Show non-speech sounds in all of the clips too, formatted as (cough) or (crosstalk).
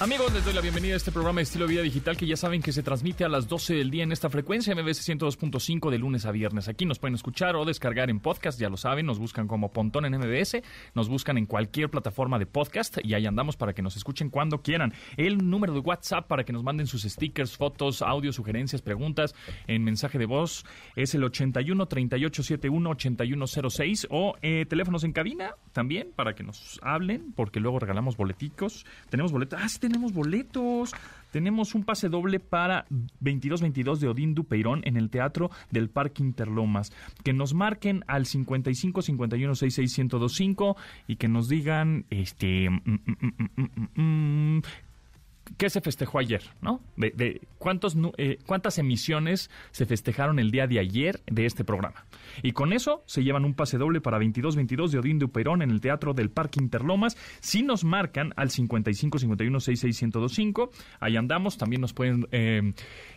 Amigos, les doy la bienvenida a este programa de estilo vida digital que ya saben que se transmite a las 12 del día en esta frecuencia MBS 102.5 de lunes a viernes. Aquí nos pueden escuchar o descargar en podcast, ya lo saben, nos buscan como Pontón en MBS, nos buscan en cualquier plataforma de podcast y ahí andamos para que nos escuchen cuando quieran. El número de WhatsApp para que nos manden sus stickers, fotos, audio, sugerencias, preguntas en mensaje de voz es el 81 3871 8106 o eh, teléfonos en cabina también para que nos hablen porque luego regalamos boleticos. Tenemos boletos. Ah, tenemos boletos. Tenemos un pase doble para 22-22 de Odín Dupeirón en el Teatro del Parque Interlomas. Que nos marquen al 55 51 66 1025 y que nos digan este mm, mm, mm, ¿qué se festejó ayer? ¿No? De, cuántos, eh, cuántas emisiones se festejaron el día de ayer de este programa. Y con eso se llevan un pase doble para 22-22 de Odín de Uperón en el Teatro del Parque Interlomas. Si nos marcan al 55 51 66 1025, ahí andamos. También nos pueden eh,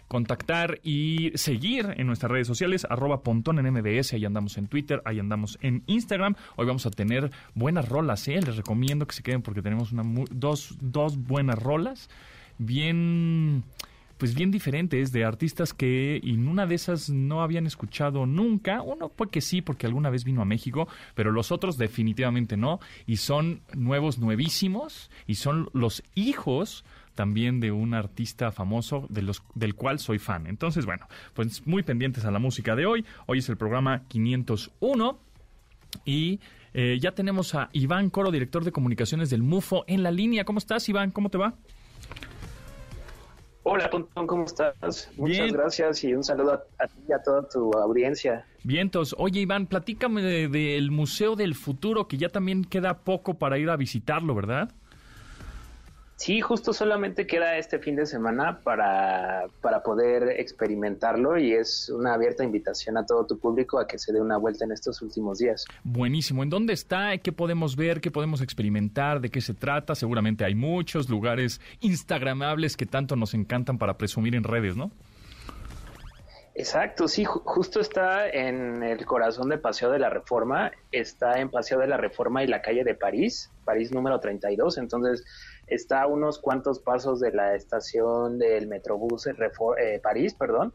contactar y seguir en nuestras redes sociales, arroba pontón en MBS, ahí andamos en Twitter, ahí andamos en Instagram. Hoy vamos a tener buenas rolas, ¿eh? les recomiendo que se queden porque tenemos una dos, dos buenas rolas, bien pues bien diferentes de artistas que en una de esas no habían escuchado nunca. Uno pues que sí, porque alguna vez vino a México, pero los otros definitivamente no. Y son nuevos, nuevísimos, y son los hijos también de un artista famoso de los, del cual soy fan. Entonces, bueno, pues muy pendientes a la música de hoy. Hoy es el programa 501 y eh, ya tenemos a Iván Coro, director de comunicaciones del MUFO, en la línea. ¿Cómo estás, Iván? ¿Cómo te va? Hola, Pontón, ¿cómo estás? Muchas gracias y un saludo a, ti y a toda tu audiencia. Vientos. Oye, Iván, platícame del Museo del Futuro, que ya también queda poco para ir a visitarlo, ¿verdad? Sí, justo solamente queda este fin de semana para, para poder experimentarlo y es una abierta invitación a todo tu público a que se dé una vuelta en estos últimos días. Buenísimo. ¿En dónde está? ¿Qué podemos ver? ¿Qué podemos experimentar? ¿De qué se trata? Seguramente hay muchos lugares instagramables que tanto nos encantan para presumir en redes, ¿no? Exacto, sí, justo está en el corazón de Paseo de la Reforma, está en Paseo de la Reforma y la calle de París, París número 32, entonces está a unos cuantos pasos de la estación del Metrobús eh, París, perdón,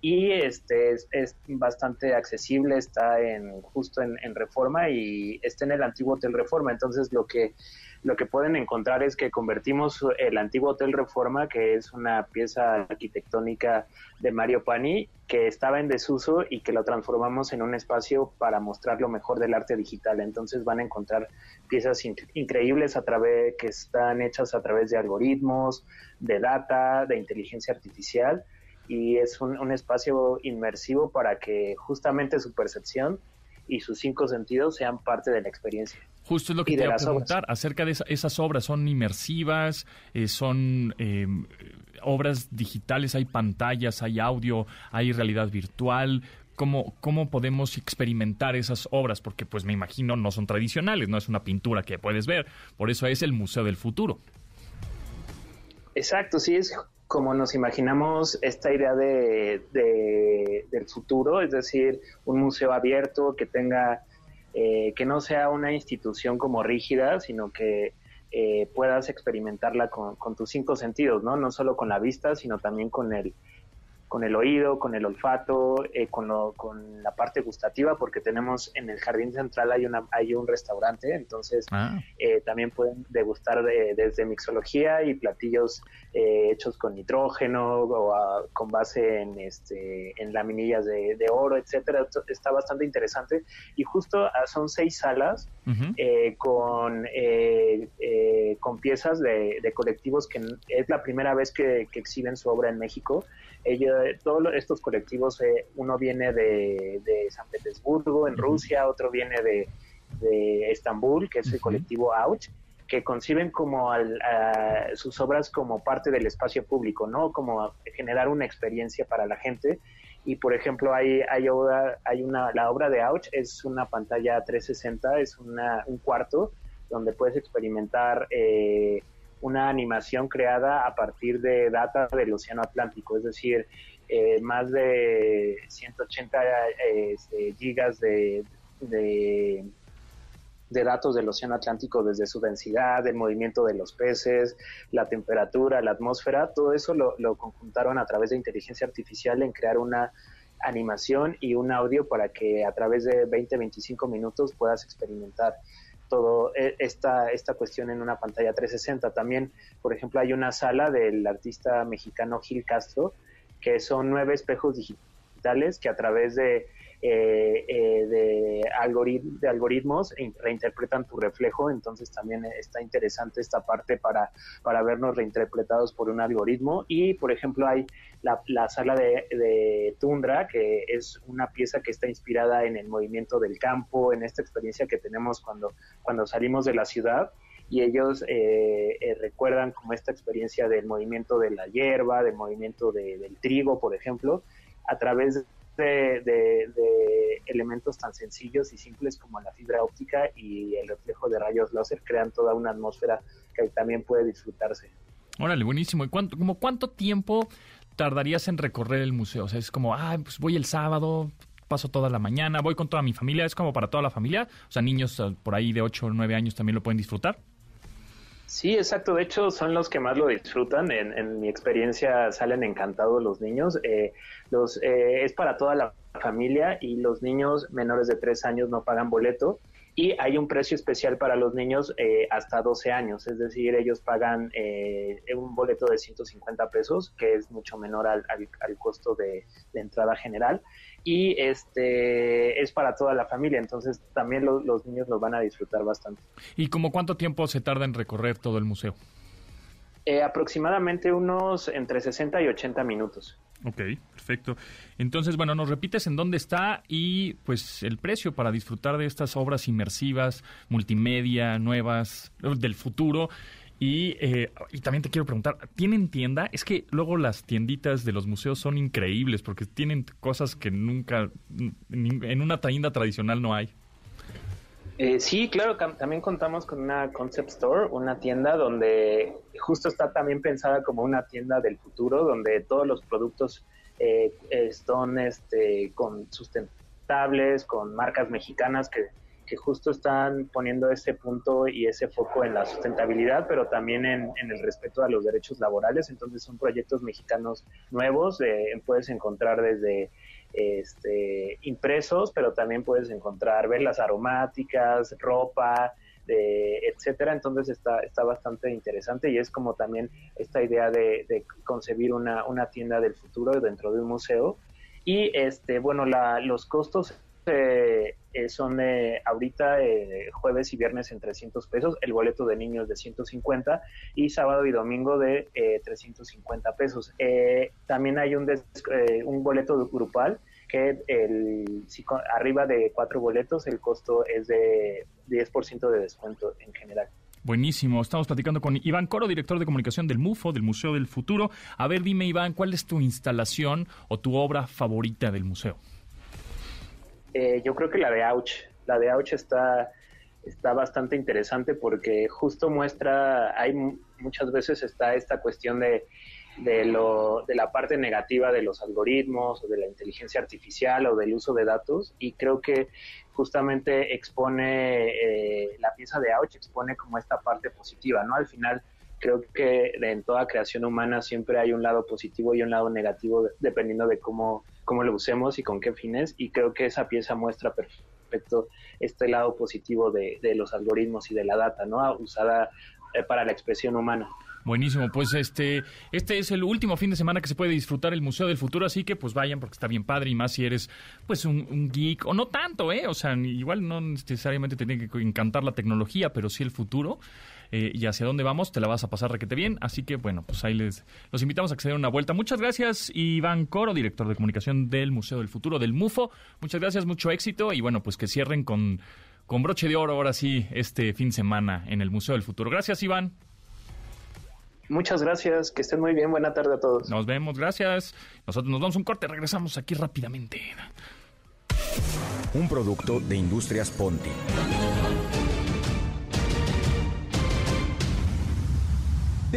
y este es, bastante accesible, está en justo en, en, Reforma y está en el antiguo Hotel Reforma, entonces lo que lo que pueden encontrar es que convertimos el antiguo Hotel Reforma, que es una pieza arquitectónica de Mario Pani, que estaba en desuso y que lo transformamos en un espacio para mostrar lo mejor del arte digital. Entonces van a encontrar piezas increíbles a través que están hechas a través de algoritmos, de data, de inteligencia artificial y es un, un espacio inmersivo para que justamente su percepción y sus cinco sentidos sean parte de la experiencia. Justo es lo que te iba a preguntar acerca de esas obras. ¿Son inmersivas? Eh, ¿Son em, obras digitales? ¿Hay pantallas? ¿Hay audio? ¿Hay realidad virtual? ¿Cómo, ¿Cómo podemos experimentar esas obras? Porque pues me imagino no son tradicionales, no es una pintura que puedes ver. Por eso es el Museo del Futuro. Exacto, sí, es como nos imaginamos esta idea de, del futuro, es decir, un museo abierto que tenga, eh, que no sea una institución como rígida, sino que eh, puedas experimentarla con, con, tus cinco sentidos, ¿no? No solo con la vista, sino también con el, con el oído, con el olfato, eh, con, con la parte gustativa, porque tenemos en el jardín central hay una hay un restaurante, entonces ah. eh, también pueden degustar desde mixología y platillos eh, hechos con nitrógeno o con base en este en laminillas de, oro, etcétera. Está bastante interesante y justo ah, son seis salas con con piezas de, colectivos que es la primera vez que, que exhiben su obra en México todos estos colectivos, eh, uno viene de, San Petersburgo, en Rusia, otro viene de, Estambul, que es el colectivo Ouch, que conciben como sus obras como parte del espacio público, ¿no? Como generar una experiencia para la gente. Y por ejemplo, hay, hay, obra, hay una, la obra de Ouch es una pantalla 360, es una, un cuarto donde puedes experimentar eh, una animación creada a partir de data del Océano Atlántico, es decir, eh, más de 180 este, gigas de, datos del Océano Atlántico desde su densidad, el movimiento de los peces, la temperatura, la atmósfera, todo eso lo, lo conjuntaron a través de inteligencia artificial en crear una animación y un audio para que a través de 20-25 minutos puedas experimentar todo e, esta, esta cuestión en una pantalla 360. También, por ejemplo, hay una sala del artista mexicano Gil Castro, que son nueve espejos digitales que a través de eh, eh, de, algoritmos reinterpretan tu reflejo, entonces también está interesante esta parte para, para vernos reinterpretados por un algoritmo. Y, por ejemplo, hay la, la sala de, Tundra, que es una pieza que está inspirada en el movimiento del campo, en esta experiencia que tenemos cuando, cuando salimos de la ciudad y ellos eh, recuerdan como esta experiencia del movimiento de la hierba, del movimiento del trigo, por ejemplo, a través de, elementos tan sencillos y simples como la fibra óptica y el reflejo de rayos láser crean toda una atmósfera que también puede disfrutarse. Órale, buenísimo. ¿Y cuánto, cuánto tiempo tardarías en recorrer el museo? O sea, es como, ah, pues voy el sábado, paso toda la mañana, voy con toda mi familia, es como para toda la familia. O sea, niños ah, por ahí de 8 o 9 años también lo pueden disfrutar. Sí, exacto. De hecho, son los que más lo disfrutan. En, mi experiencia salen encantados los niños. Eh, los, eh, es para toda la familia y los niños menores de 3 años no pagan boleto. Y hay un precio especial para los niños eh, hasta 12 años, es decir, ellos pagan un boleto de 150 pesos, que es mucho menor al, al, costo de, de entrada general y este es para toda la familia, entonces también los niños lo van a disfrutar bastante. ¿Y como cuánto tiempo se tarda en recorrer todo el museo? Eh, aproximadamente unos entre 60 y 80 minutos. Ok, perfecto. Entonces, bueno, nos repites en dónde está y pues el precio para disfrutar de estas obras inmersivas, multimedia, nuevas, del futuro y, eh, y también te quiero preguntar, ¿tienen tienda? Es que luego las tienditas de los museos son increíbles porque tienen cosas que nunca en una tienda tradicional no hay. Eh, sí, claro, también contamos con una concept store, una tienda donde justo está también pensada como una tienda del futuro, donde todos los productos eh, son este, con sustentables, con marcas mexicanas que que justo están poniendo ese punto y ese foco en la sustentabilidad, pero también en, el respeto a los derechos laborales. Entonces son proyectos mexicanos nuevos, eh, puedes encontrar desde este, impresos, pero también puedes encontrar velas aromáticas, ropa, de, etcétera. Entonces está, está bastante interesante y es como también esta idea de, concebir una, una, tienda del futuro dentro de un museo. Y este, bueno, la, los costos eh, eh, son eh, ahorita jueves y viernes en 300 pesos, el boleto de niños de 150 y sábado y domingo de 350 pesos. también hay un, un boleto grupal que el, arriba de cuatro boletos el costo es de 10% de descuento en general. Buenísimo. Estamos platicando con Iván Coro, director de comunicación del MUFO, del Museo del Futuro. A ver, dime, Iván, ¿cuál es tu instalación o tu obra favorita del museo? Eh, yo creo que la de Ouch, la de Ouch está, está bastante interesante porque justo muestra, hay muchas veces está esta cuestión de, de, lo, de la parte negativa de los algoritmos o de la inteligencia artificial o del uso de datos y creo que justamente expone, eh, la pieza de Ouch expone como esta parte positiva, ¿no? Al final creo que en toda creación humana siempre hay un lado positivo y un lado negativo dependiendo de cómo cómo lo usemos y con qué fines. Y creo que esa pieza muestra perfecto este lado positivo de, los algoritmos y de la data, ¿no? Usada eh, para la expresión humana. Buenísimo, pues este, este es el último fin de semana que se puede disfrutar el Museo del Futuro, así que pues vayan porque está bien padre y más si eres pues un, geek o no tanto, ¿eh? O sea, igual no necesariamente te tiene que encantar la tecnología, pero sí el futuro. Eh, y hacia dónde vamos, te la vas a pasar requete bien. Así que, bueno, pues ahí les los invitamos a que se den una vuelta. Muchas gracias, Iván Coro, director de comunicación del Museo del Futuro, del MUFO. Muchas gracias, mucho éxito y bueno, pues que cierren con, con broche de oro ahora sí este fin de semana en el Museo del Futuro. Gracias, Iván. Muchas gracias, que estén muy bien, buena tarde a todos. Nos vemos, gracias. Nosotros nos damos un corte, regresamos aquí rápidamente. Un producto de Industrias Ponti.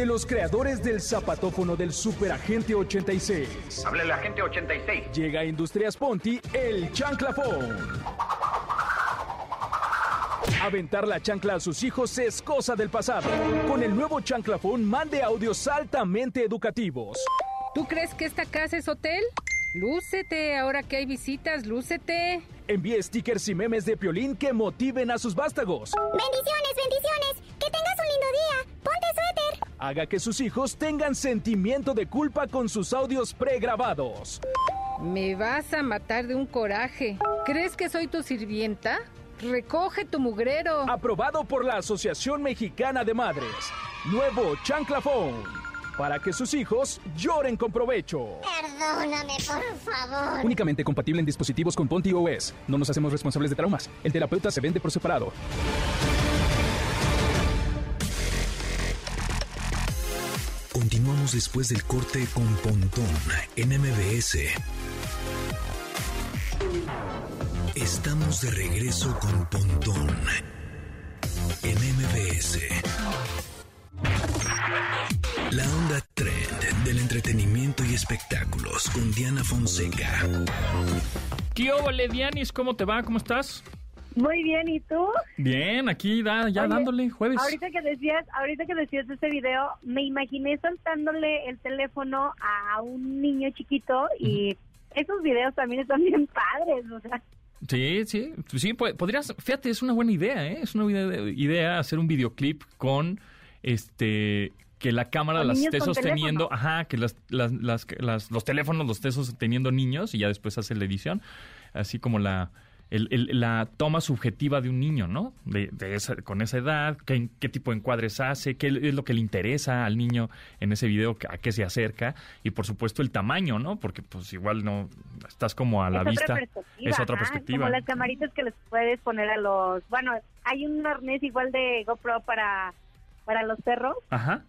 de los creadores del zapatófono del Superagente 86. Hable el agente 86. Llega a Industrias Ponti el chanclafón. Aventar la chancla a sus hijos es cosa del pasado. Con el nuevo chanclafón mande audios altamente educativos. ¿Tú crees que esta casa es hotel? Lúcete, ahora que hay visitas, lúcete. Envíe stickers y memes de Piolín que motiven a sus vástagos. Bendiciones, bendiciones. Que tengas un lindo día. Ponte suéter. Haga que sus hijos tengan sentimiento de culpa con sus audios pregrabados. Me vas a matar de un coraje. ¿Crees que soy tu sirvienta? Recoge tu mugrero. Aprobado por la Asociación Mexicana de Madres. Nuevo chanclafón. Para que sus hijos lloren con provecho. Perdóname, por favor. Únicamente compatible en dispositivos con Ponti OS. No nos hacemos responsables de traumas. El terapeuta se vende por separado. Continuamos después del corte con Pontón en MBS. Estamos de regreso con Pontón en MBS. La onda trend del entretenimiento y espectáculos con Diana Fonseca. ¿Qué ole, Dianis? ¿Cómo te va? ¿Cómo estás? Muy bien, ¿y tú? Bien, aquí da, ya Oye, dándole jueves. Ahorita que decías, ahorita que decías este video, me imaginé soltándole el teléfono a un niño chiquito y esos videos también están bien padres, o sea. Sí, sí, sí, po- podrías, fíjate, es una buena idea, ¿eh? Es una buena idea hacer un videoclip con, este, que la cámara las esté sosteniendo, teléfono. ajá, que las, las, las- las- los teléfonos los esté sosteniendo niños y ya después hace la edición, así como la, el- el- la toma subjetiva de un niño, ¿no? De, de esa, con esa edad, qué, qué tipo de encuadres hace, qué es lo que le interesa al niño en ese video, a qué se acerca y por supuesto el tamaño, ¿no? Porque pues igual no estás como a la es vista. otra perspectiva. es otra ajá, perspectiva. Como las camaritas que les puedes poner a los... Bueno, hay un arnés igual de GoPro para, para los perros. Ajá.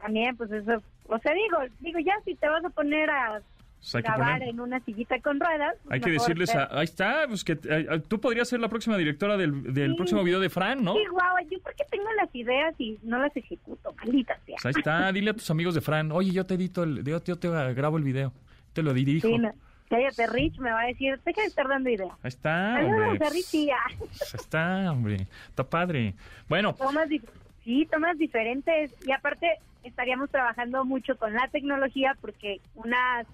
También, pues eso... O sea, digo, digo, ya si te vas a poner a Pues hay que grabar poner- en una sillita con ruedas... pues Hay que decirles, a- ahí está, pues que eh, eh, tú podrías ser la próxima directora del, del Sí. próximo video de Fran, ¿no? Sí, guau, yo porque tengo las ideas y no las ejecuto, maldita sea. Pues ahí está, (laughs) dile a tus amigos de Fran, oye, yo te edito, el, yo, yo te grabo el video, te lo dirijo. Sí, no. Cállate, Rich, me va a decir, deja de estar dando ideas. Ahí está, hombre. a Richie, ya. Pues ahí está, hombre. Está padre. Bueno, Tomas, sí, tomas diferentes. Y aparte, estaríamos trabajando mucho con la tecnología porque unas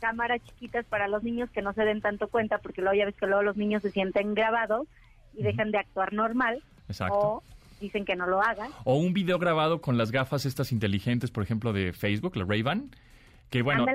cámaras chiquitas para los niños que no se den tanto cuenta, porque luego ya ves que luego los niños se sienten grabados y dejan de actuar normal. Exacto. O dicen que no lo hagan. o un video grabado con las gafas estas inteligentes, por ejemplo, de Facebook, la Ray-Ban. Que bueno.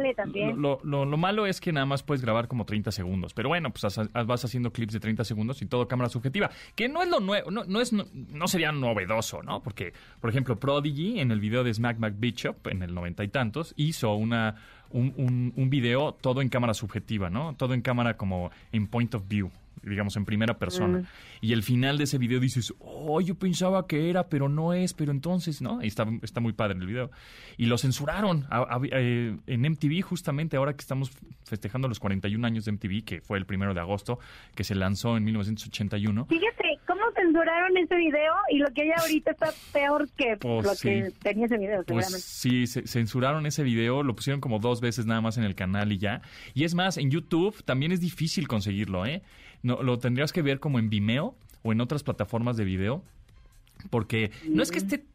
Lo, lo- lo malo es que nada más puedes grabar como 30 segundos. Pero bueno, pues vas haciendo clips de 30 segundos y todo cámara subjetiva. Que no es lo nuevo, no, no, es, no, no sería novedoso, ¿no? Porque, por ejemplo, Prodigy en el video de Smack Mac Bishop en el noventa y tantos hizo una, un, un, un video todo en cámara subjetiva, ¿no? Todo en cámara como en point of view digamos, en primera persona. Mm. Y el final de ese video dices, oh, yo pensaba que era, pero no es, pero entonces, ¿no? Y está, está muy padre el video. Y lo censuraron a- a- eh, en MTV, justamente ahora que estamos festejando los 41 años de MTV, que fue el primero de agosto, que se lanzó en 1981. Fíjate, ¿cómo censuraron ese video? Y lo que hay ahorita está peor que Pues (laughs) lo sí. que tenía ese video, Pues seguramente. sí, ce- censuraron ese video, lo pusieron como dos veces nada más en el canal y ya. Y es más, en YouTube también es difícil conseguirlo, ¿eh? No, lo tendrías que ver como en Vimeo o en otras plataformas de video. Porque no es que esté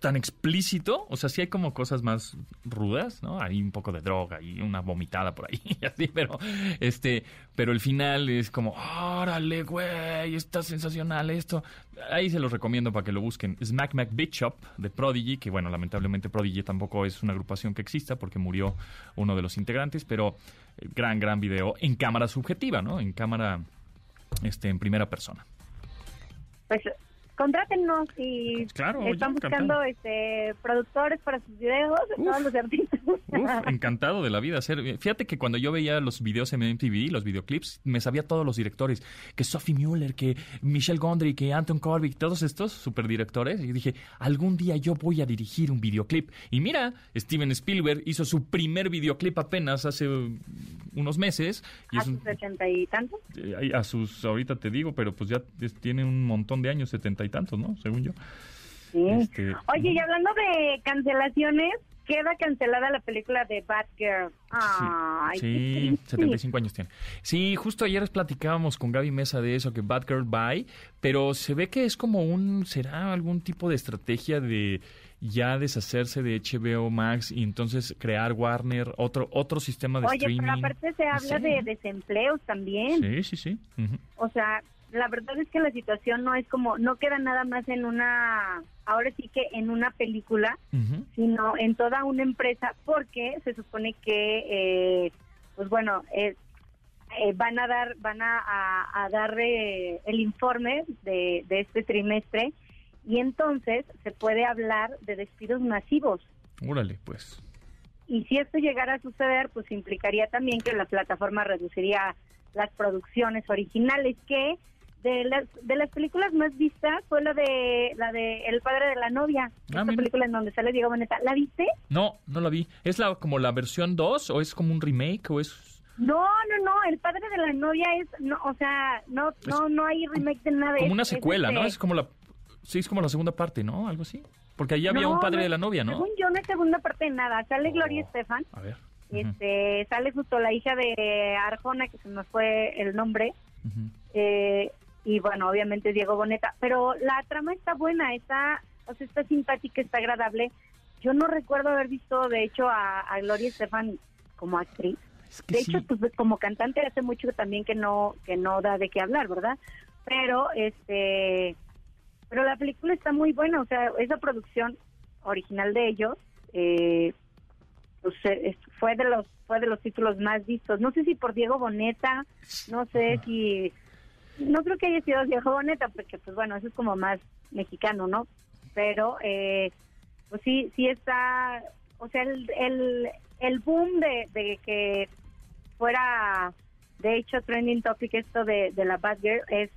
tan explícito, o sea, sí hay como cosas más rudas, ¿no? Hay un poco de droga y una vomitada por ahí, (laughs) y así, pero este, pero el final es como, órale, güey, está sensacional esto. Ahí se los recomiendo para que lo busquen. Smack Mac Bishop de Prodigy, que bueno, lamentablemente Prodigy tampoco es una agrupación que exista porque murió uno de los integrantes, pero eh, gran, gran video en cámara subjetiva, ¿no? En cámara, este, en primera persona. Pues contrátennos y Pues claro, están buscando este productores para sus videos de Uf. todos los artistas. Uf, (laughs) encantado de la vida. Hacer, fíjate que cuando yo veía los videos en MTV, los videoclips, me sabía todos los directores. Que Sophie Mueller, que Michelle Gondry, que Anton Corbijn, todos estos superdirectores. Y dije, algún día yo voy a dirigir un videoclip. Y mira, Steven Spielberg hizo su primer videoclip apenas hace unos meses. Y a sus ochenta y tantos. eh, a sus, ahorita te digo, pero pues ya tiene un montón de años, setenta y tantos, ¿no? Según yo. Sí. Este, Oye, y hablando de cancelaciones, queda cancelada la película de Batgirl. Ay, Sí, sí, triste. 75 años tiene. Sí, justo ayer platicábamos con Gaby Mesa de eso, que Batgirl Bye, pero se ve que es como un, será algún tipo de estrategia de ya deshacerse de HBO Max y entonces crear Warner, otro otro sistema de Oye, streaming. pero aparte se habla Sí. de desempleos también. Sí, sí, sí. O sea, la verdad es que la situación no es como, no queda nada más en una, ahora sí que en una película, sino en toda una empresa, porque se supone que, eh, pues bueno, eh, eh, van a dar, van a, a- a dar eh, el informe de, de este trimestre y entonces se puede hablar de despidos masivos. Órale, pues. Y si esto llegara a suceder, pues implicaría también que la plataforma reduciría las producciones originales, que de las, de las películas más vistas fue la de la de El padre de la novia, Ah, esta película en donde sale Diego Boneta. ¿La viste? No, no la vi. ¿Es la como la versión 2 o es como un remake o es No, no, no, El padre de la novia es, no, o sea, no, no, no hay remake de nada. como una es secuela, ¿no? este- Es como la sí, es como la segunda parte, ¿no? Algo así. Porque ahí había No, un padre de la novia, ¿no? Según yo, no es segunda parte de nada. Sale Oh. Gloria Estefan, A ver. Este, sale justo la hija de Arjona, que se nos fue el nombre, eh, y bueno, obviamente Diego Boneta, pero la trama está buena, está, o sea, está simpática, está agradable. Yo no recuerdo haber visto, de hecho, a, a Gloria Estefan como actriz. Es que De sí. hecho, pues como cantante hace mucho también que no que no da de qué hablar, ¿verdad? Pero este pero la película está muy buena, o sea, esa producción original de ellos eh, pues, eh, fue de los fue de los títulos más vistos. No sé si por Diego Boneta, no sé si no creo que haya sido Diego Boneta porque pues bueno, eso es como más mexicano, ¿no? Pero eh, pues sí sí está, o sea, el el, el boom de, de que fuera de hecho trending topic esto de, de la Batgirl es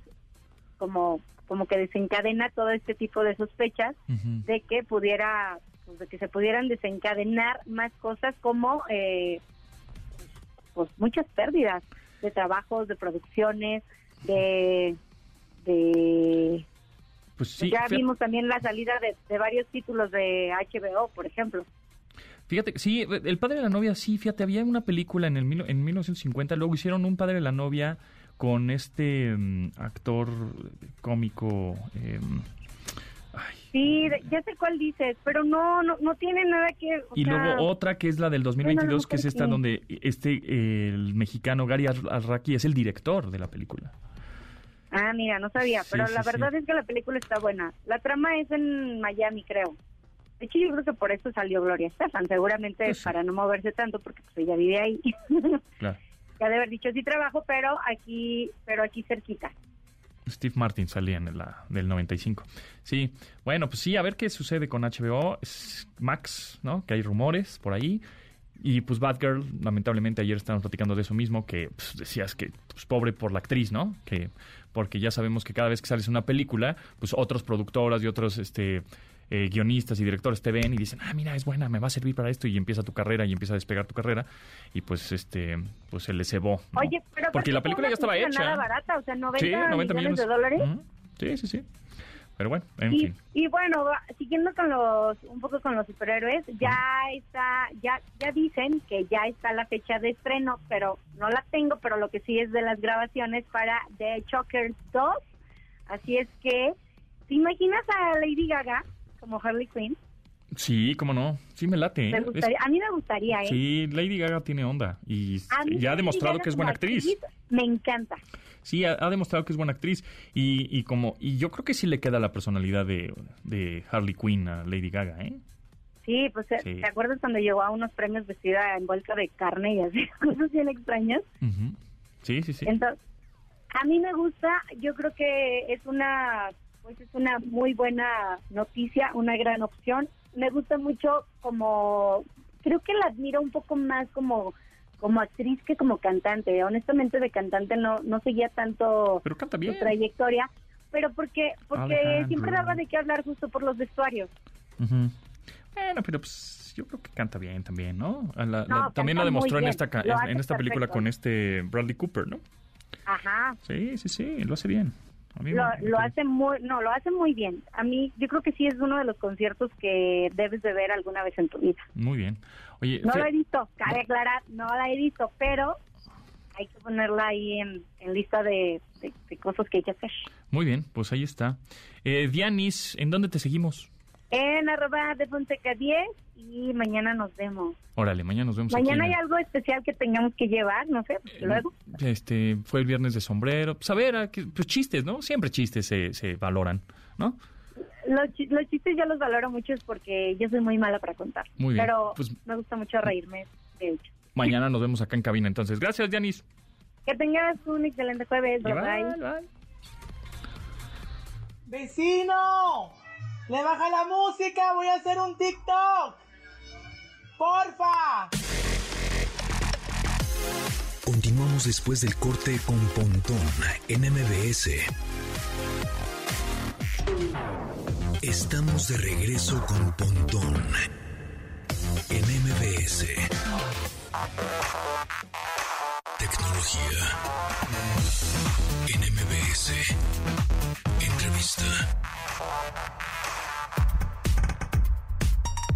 como como que desencadena todo este tipo de sospechas de que pudiera pues, de que se pudieran desencadenar más cosas como eh, pues muchas pérdidas de trabajos de producciones de de Pues sí, ya vimos también la salida de, de varios títulos de HBO por ejemplo. Fíjate, sí, el padre de la novia, sí, fíjate, había una película en el mil- en 1950, luego hicieron un padre de la novia con este mm, actor cómico. em, ay, sí ya sé cuál dices pero no no no tiene nada que o y sea, luego otra que es la del 2022, que es esta donde este eh, el mexicano Gary Ar- Arraki es el director de la película. ah mira no sabía Sí, pero sí, la sí. verdad es que la película está buena la trama es en Miami creo de hecho, yo creo que por eso salió Gloria Estefan, seguramente Pues para no moverse tanto, porque pues ella vive ahí. (laughs) Claro. Ya de haber dicho sí trabajo, pero aquí, pero aquí cerquita. Steve Martin salía en la del 95. Sí, bueno, pues sí, a ver qué sucede con HBO. Max, ¿no? Que hay rumores por ahí. Y pues Batgirl, lamentablemente ayer estábamos platicando de eso mismo, que pues, decías que pues, pobre por la actriz, ¿no? Que porque ya sabemos que cada vez que sales una película, pues otros productoras y otros este eh, guionistas y directores te ven y dicen, ah, mira, es buena, me va a servir para esto y empieza tu carrera y empieza a despegar tu carrera y pues este pues se le cebó. ¿no? Oye, pero porque la película ya estaba hecha. Nada barata, o sea, 90, Sí, 90 millones, millones de dólares. Sí, sí, sí. Pero bueno, en y, fin. y bueno, siguiendo con los, un poco con los superhéroes, ya está, ya, ya dicen que ya está la fecha de estreno, pero no la tengo, pero lo que sí es de las grabaciones para The Chokers 2. Así es que, ¿te imaginas a Lady Gaga como Harley Quinn? Sí, cómo no. Sí me late. ¿eh? Me Es- gustaría- a mí me gustaría, ¿eh? Sí, Lady Gaga tiene onda y ya ha demostrado Gaga que es buena actriz. Me encanta. Sí, ha, ha demostrado que es buena actriz y, y como y yo creo que sí le queda la personalidad de, de Harley Quinn a Lady Gaga, ¿eh? Sí, pues Sí. ¿te acuerdas cuando llegó a unos premios vestida envuelta de carne y así, (laughs) cosas bien extrañas? Sí, sí, sí. Entonces, a mí me gusta, yo creo que es una pues es una muy buena noticia, una gran opción. Me gusta mucho como creo que la admiro un poco más como como actriz que como cantante. Honestamente de cantante no no seguía tanto Pero canta su trayectoria, pero porque porque Alejandro. siempre daba de qué hablar justo por los vestuarios. Ujú. Bueno, pero pues yo creo que canta bien también, ¿no? A la- No, la- también lo demostró en esta en, en esta película con este Bradley Cooper, ¿no? Ajá. Sí, sí, sí, lo hace bien. Lo, hace muy, no, lo hace muy bien. A mí, yo creo que sí es uno de los conciertos que debes de ver alguna vez en tu vida. Muy bien. Oye, no lo he visto, cabe aclarar, no la he visto, pero hay que ponerla ahí en, lista de, cosas que hay que hacer. Muy bien, pues ahí está. Eh, Dianis, ¿en dónde te seguimos? En arroba de Fonseca 10 y mañana nos vemos. Órale, mañana nos vemos. Mañana hay algo especial que tengamos que llevar, no sé, pues, luego. Este, fue el viernes de sombrero. Pues a ver, pues chistes, ¿no? Siempre chistes se, se valoran, ¿no? Los, los, chistes yo los valoro mucho porque yo soy muy mala para contar. Muy bien. Pero pues me gusta mucho reírme, de hecho. Mañana nos vemos acá en cabina, entonces. Gracias, Yanis. Que tengas un excelente jueves. Bye, bye. ¡Vecino! ¡Le baja la música! ¡Voy a hacer un TikTok! ¡Porfa! Continuamos después del corte con Pontón en MBS. Estamos de regreso con Pontón en MBS. Tecnología en MBS. Entrevista.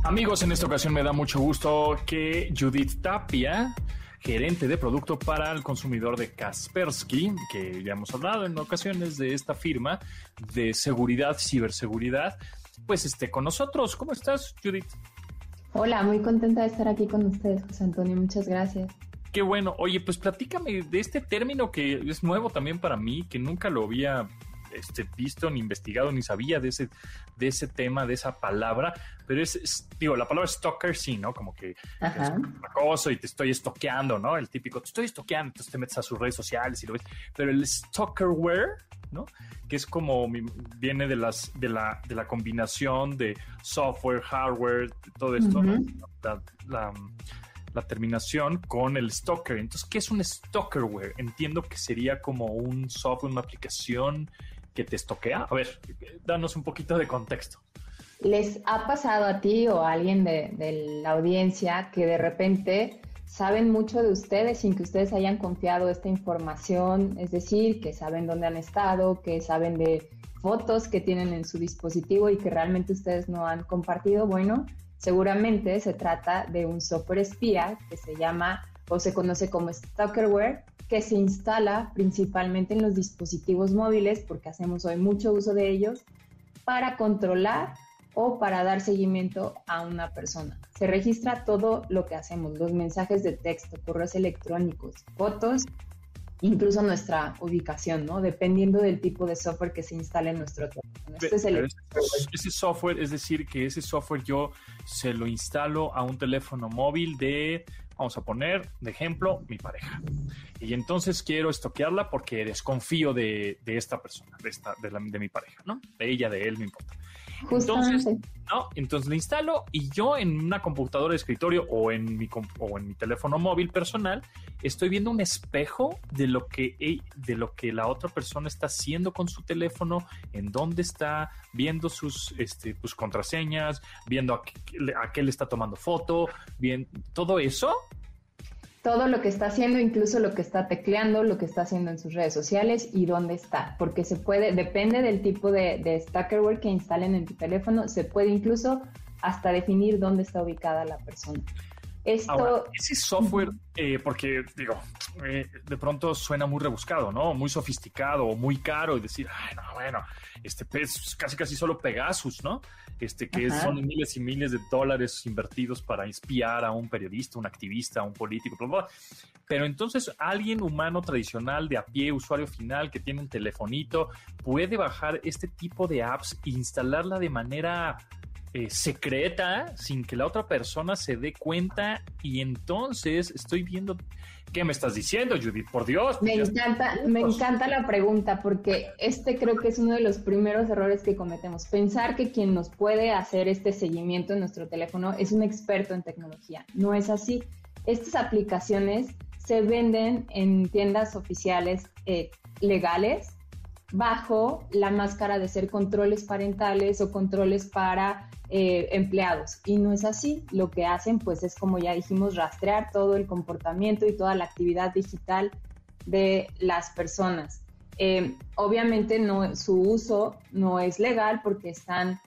Amigos, en esta ocasión me da mucho gusto que Judith Tapia, gerente de producto para el consumidor de Kaspersky, que ya hemos hablado en ocasiones de esta firma de seguridad, ciberseguridad, pues esté con nosotros. ¿Cómo estás, Judith? Hola, muy contenta de estar aquí con ustedes, José Antonio. Muchas gracias. Qué bueno. Oye, pues platícame de este término que es nuevo también para mí, que nunca lo había este, visto, ni investigado, ni sabía de ese, de ese tema, de esa palabra, pero es, digo, la palabra stalker sí, ¿no? Como que es un acoso y te estoy estoqueando, ¿no? El típico, te estoy estoqueando, entonces te metes a sus redes sociales y lo ves, pero el stalkerware, ¿no? Que es como viene de las de la, de la combinación de software, hardware, todo esto, la, la terminación con el stalker. Entonces, ¿qué es un stalkerware? Entiendo que sería como un software, una aplicación que te estoquea. A ver, danos un poquito de contexto. ¿Les ha pasado a ti o a alguien de, de la audiencia que de repente saben mucho de ustedes sin que ustedes hayan confiado esta información? Es decir, que saben dónde han estado, que saben de fotos que tienen en su dispositivo y que realmente ustedes no han compartido. Bueno, Seguramente se trata de un software espía que se llama o se conoce como Stalkerware, que se instala principalmente en los dispositivos móviles, porque hacemos hoy mucho uso de ellos, para controlar o para dar seguimiento a una persona. Se registra todo lo que hacemos, los mensajes de texto, correos electrónicos, fotos incluso nuestra ubicación, ¿no? Dependiendo del tipo de software que se instale en nuestro teléfono. Este es el... ese software, es decir, que ese software yo se lo instalo a un teléfono móvil de, vamos a poner de ejemplo, mi pareja. Y entonces quiero estoquearla porque desconfío de, de esta persona, de, esta, de, la, de mi pareja, ¿no? De ella, de él, no importa. Entonces, ¿no? Entonces lo instalo y yo en una computadora de escritorio o en mi o en mi teléfono móvil personal estoy viendo un espejo de lo que de lo que la otra persona está haciendo con su teléfono, en dónde está, viendo sus este, pues, contraseñas, viendo a a qué le está tomando foto, bien todo eso todo lo que está haciendo, incluso lo que está tecleando, lo que está haciendo en sus redes sociales y dónde está, porque se puede, depende del tipo de, de stackerware que instalen en tu teléfono, se puede incluso hasta definir dónde está ubicada la persona. Esto... ese software, eh, porque digo, eh, de pronto suena muy rebuscado, ¿no? Muy sofisticado o muy caro y decir, ay, no, bueno, este es casi casi solo Pegasus, ¿no? Este que son miles y miles de dólares invertidos para espiar a un periodista, un activista, un político, bla, bla. Pero entonces alguien humano tradicional de a pie, usuario final que tiene un telefonito, puede bajar este tipo de apps e instalarla de manera eh, secreta sin que la otra persona se dé cuenta y entonces estoy viendo qué me estás diciendo Judith por Dios me encanta me encanta la pregunta porque este creo que es uno de los primeros errores que cometemos. Pensar que quien nos puede hacer este seguimiento en nuestro teléfono es un experto en tecnología. No es así. Estas aplicaciones se venden en tiendas oficiales eh, legales bajo la máscara de ser controles parentales o controles para eh, empleados. Y no es así. Lo que hacen, pues, es como ya dijimos, rastrear todo el comportamiento y toda la actividad digital de las personas. Eh, obviamente no, su uso no es legal porque están,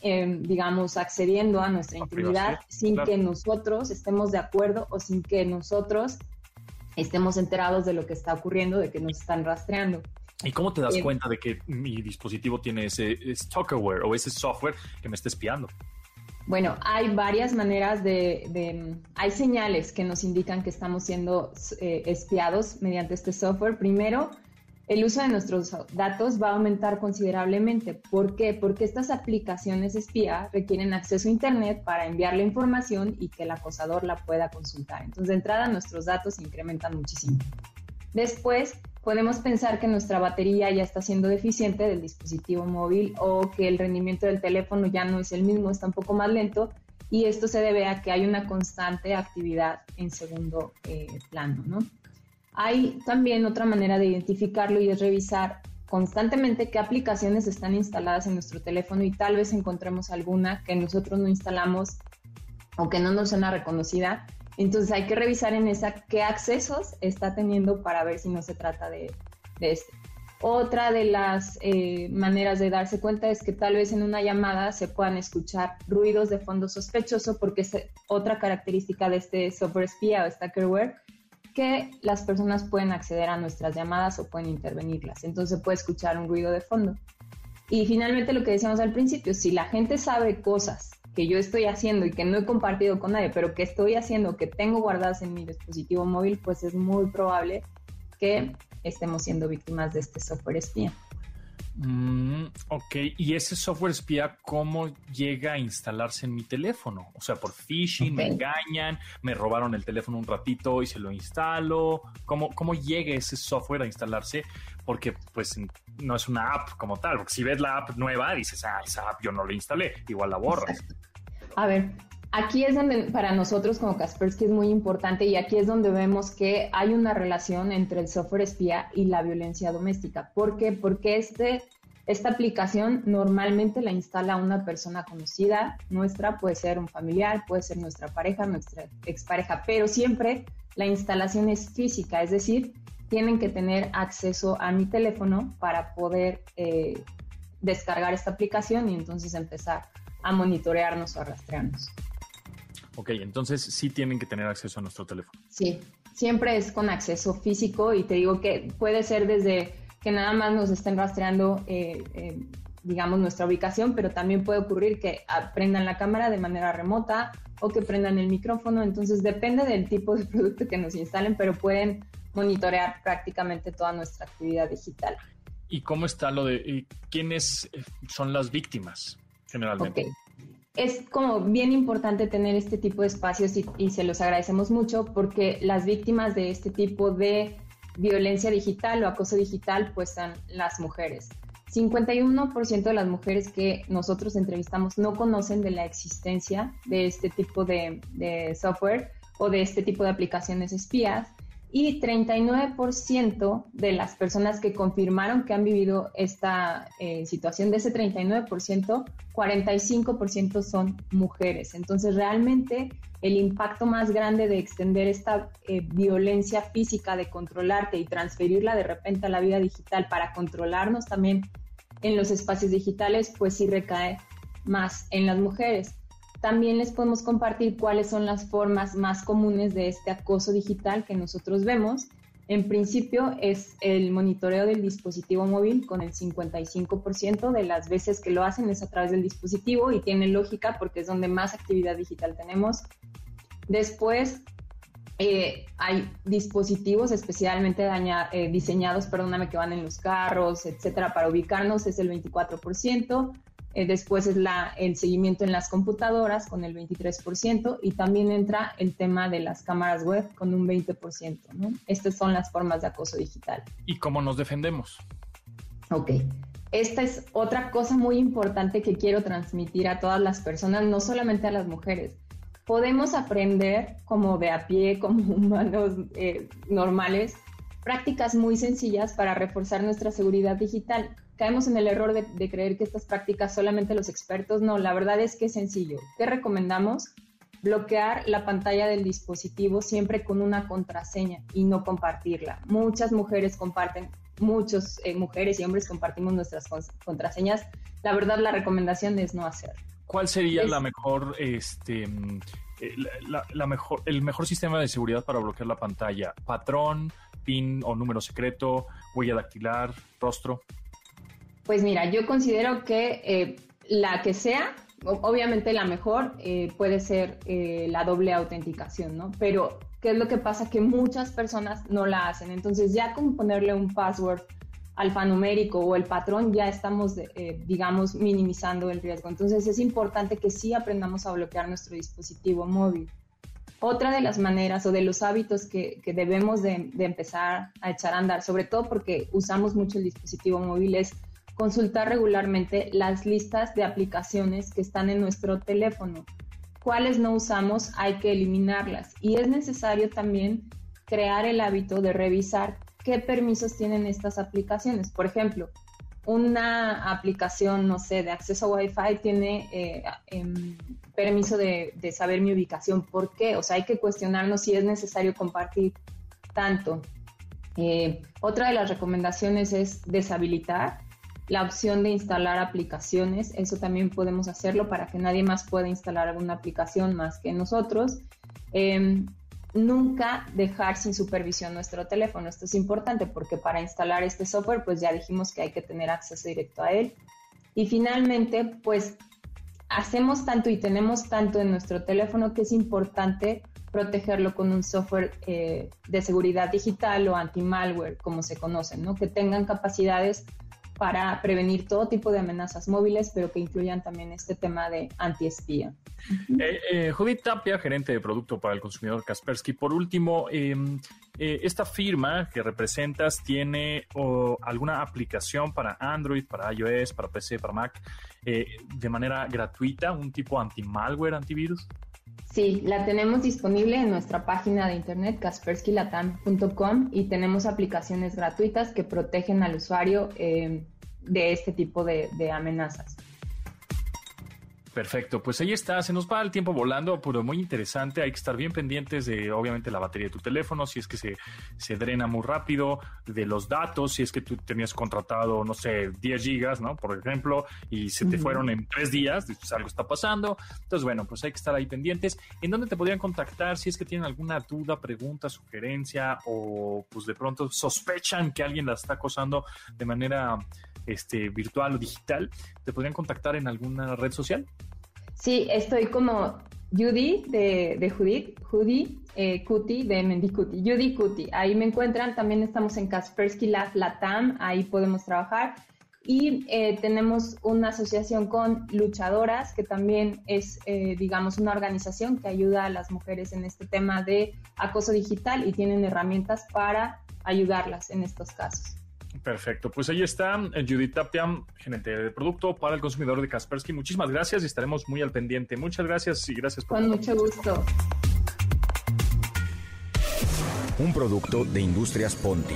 eh, digamos, accediendo a nuestra intimidad sin que nosotros estemos de acuerdo o sin que nosotros estemos enterados de lo que está ocurriendo, de que nos están rastreando. ¿Y cómo te das cuenta de que mi dispositivo tiene ese stalkerware o ese software que me está espiando? Bueno, hay varias maneras de, hay señales que nos indican que estamos siendo eh, espiados mediante este software. Primero, el uso de nuestros datos va a aumentar considerablemente. ¿Por qué? Porque estas aplicaciones espía requieren acceso a Internet para enviar la información y que el acosador la pueda consultar. Entonces, de entrada, nuestros datos incrementan muchísimo. Después, podemos pensar que nuestra batería ya está siendo deficiente del dispositivo móvil o que el rendimiento del teléfono ya no es el mismo, está un poco más lento y esto se debe a que hay una constante actividad en segundo eh, plano. ¿no? Hay también otra manera de identificarlo y es revisar constantemente qué aplicaciones están instaladas en nuestro teléfono y tal vez encontremos alguna que nosotros no instalamos o que no nos suena reconocida entonces hay que revisar en esa qué accesos está teniendo para ver si no se trata de, este. Otra de las eh, maneras de darse cuenta es que tal vez en una llamada se puedan escuchar ruidos de fondo sospechoso porque es otra característica de este software espía o stackerware que las personas pueden acceder a nuestras llamadas o pueden intervenirlas. Entonces puede escuchar un ruido de fondo. Y finalmente lo que decíamos al principio, si la gente sabe cosas que yo estoy haciendo y que no he compartido con nadie, pero que estoy haciendo, que tengo guardadas en mi dispositivo móvil, pues es muy probable que estemos siendo víctimas de este software espía. Mm, ok, ¿y ese software espía cómo llega a instalarse en mi teléfono? O sea, por phishing, me engañan, me robaron el teléfono un ratito y se lo instalo. ¿Cómo, ¿Cómo llega ese software a instalarse? Porque pues no es una app como tal, porque si ves la app nueva dices, ah, esa app yo no la instalé, igual la borras. A ver, aquí es donde para nosotros como Kaspersky es muy importante y aquí es donde vemos que hay una relación entre el software espía y la violencia doméstica. ¿Por qué? Porque este, esta aplicación normalmente la instala una persona conocida nuestra, puede ser un familiar, puede ser nuestra pareja, nuestra expareja, pero siempre la instalación es física, es decir, tienen que tener acceso a mi teléfono para poder eh, descargar esta aplicación y entonces empezar a monitorearnos o a rastrearnos. Ok, entonces sí tienen que tener acceso a nuestro teléfono. Sí, siempre es con acceso físico y te digo que puede ser desde que nada más nos estén rastreando, eh, eh, digamos, nuestra ubicación, pero también puede ocurrir que prendan la cámara de manera remota o que prendan el micrófono. Entonces depende del tipo de (laughs) producto que nos instalen, pero pueden monitorear prácticamente toda nuestra actividad digital. ¿Y cómo está lo de quiénes eh, son las víctimas generalmente? Es como bien importante tener este tipo de espacios y, se los agradecemos mucho porque las víctimas de este tipo de violencia digital o acoso digital pues son las mujeres. 51% de las mujeres que nosotros entrevistamos no conocen de la existencia de este tipo de, de software o de este tipo de aplicaciones espías y 39% de las personas que confirmaron que han vivido esta eh, situación, de ese 39%, 45% son mujeres. Entonces, realmente el impacto más grande de extender esta eh, violencia física, de controlarte y transferirla de repente a la vida digital para controlarnos también en los espacios digitales, pues sí recae más en las mujeres. También les podemos compartir cuáles son las formas más comunes de este acoso digital que nosotros vemos. En principio es el monitoreo del dispositivo móvil con el 55% de las veces que lo hacen es a través del dispositivo y tiene lógica porque es donde más actividad digital tenemos. Después eh, hay dispositivos especialmente eh, diseñados, perdóname, que van en los carros, etcétera, para ubicarnos es el 24%. Eh, después es la, el seguimiento en las computadoras con el 23% y también entra el tema de las cámaras web con un 20%. ¿no? Estas son las formas de acoso digital. ¿Y cómo nos defendemos? Ok. Esta es otra cosa muy importante que quiero transmitir a todas las personas, no solamente a las mujeres. Podemos aprender como de a pie, (laughs) como humanos eh, normales, prácticas muy sencillas para reforzar nuestra seguridad digital caemos en el error de, creer que estas prácticas solamente los expertos. No, la verdad es que es sencillo. ¿Qué recomendamos? Bloquear la pantalla del dispositivo siempre con una contraseña y no compartirla. Muchas mujeres comparten muchas eh, mujeres y hombres compartimos nuestras contraseñas, la verdad la recomendación es no hacerlo. ¿Cuál sería la mejor, este, eh, la, mejor, el mejor sistema de seguridad para bloquear la pantalla? ¿Patrón, PIN o número secreto, huella dactilar, rostro? Pues mira, yo considero que eh, la que sea, obviamente la mejor eh, puede ser eh, la doble autenticación, ¿no? Pero, ¿qué es lo que pasa? Que muchas personas no la hacen. Entonces, ya con ponerle un password alfanumérico o el patrón, ya estamos, digamos, minimizando el riesgo. Entonces, es importante que sí aprendamos a bloquear nuestro dispositivo móvil. Otra de las maneras o de los hábitos que, debemos de, de empezar a echar a andar, sobre todo porque usamos mucho el dispositivo móvil, es consultar regularmente las listas de aplicaciones que están en nuestro teléfono. Cuáles no usamos hay que eliminarlas y es necesario también crear el hábito de revisar qué permisos tienen estas aplicaciones. Por ejemplo, una aplicación, no sé, de acceso a Wi-Fi tiene eh, em, permiso de, saber mi ubicación. ¿Por qué? O sea, hay que cuestionarnos si es necesario compartir tanto. Eh, otra de las recomendaciones es deshabilitar la opción de instalar aplicaciones. Eso también podemos hacerlo para que nadie más pueda instalar alguna aplicación más que nosotros. Em, nunca dejar sin supervisión nuestro teléfono. Esto es importante porque para instalar este software, pues ya dijimos que hay que tener acceso directo a él. Y finalmente, pues hacemos tanto y tenemos tanto en nuestro teléfono que es importante protegerlo con un software eh, de seguridad digital o anti-malware, como se conocen, ¿no? que tengan capacidades para prevenir todo tipo de amenazas móviles, pero que incluyan también este tema de antiespía. Eh, eh, Judith Tapia, gerente de producto para el consumidor Kaspersky. Por último, em, eh, esta firma que representas tiene alguna aplicación para Android, para iOS, para PC, para Mac, de manera gratuita, un tipo anti-malware, antivirus. Sí, la tenemos disponible en nuestra página de internet kasperskylatam.com y tenemos aplicaciones gratuitas que protegen al usuario eh, de este tipo de amenazas. Perfecto, pues ahí está, se nos va el tiempo volando, pero muy interesante, hay que estar bien pendientes de obviamente la batería de tu teléfono, si es que se, se drena muy rápido, de los datos, si es que tú tenías contratado, no sé, 10 gigas, ¿no? Por ejemplo, y se te fueron en tres días, pues algo está pasando, entonces bueno, pues hay que estar ahí pendientes. ¿En dónde te podrían contactar si es que tienen alguna duda, pregunta, sugerencia o pues de pronto sospechan que alguien la está acosando de manera este, virtual o digital, ¿te podrían contactar en alguna red social? Sí, estoy como Judy de, de Judith, Judy eh, Cuti de Mendicuti, Judy Cuti. Ahí me encuentran. También estamos en Kaspersky Lab Latam, ahí podemos trabajar. Y eh, tenemos una asociación con luchadoras, que también es, eh, digamos, una organización que ayuda a las mujeres en este tema de acoso digital y tienen herramientas para ayudarlas en estos casos. Perfecto, pues ahí está eh, Judith Tapia, gerente de producto para el consumidor de Kaspersky. Muchísimas gracias y estaremos muy al pendiente. Muchas gracias y gracias por... Con mucho gusto. Un producto de Industrias Ponti.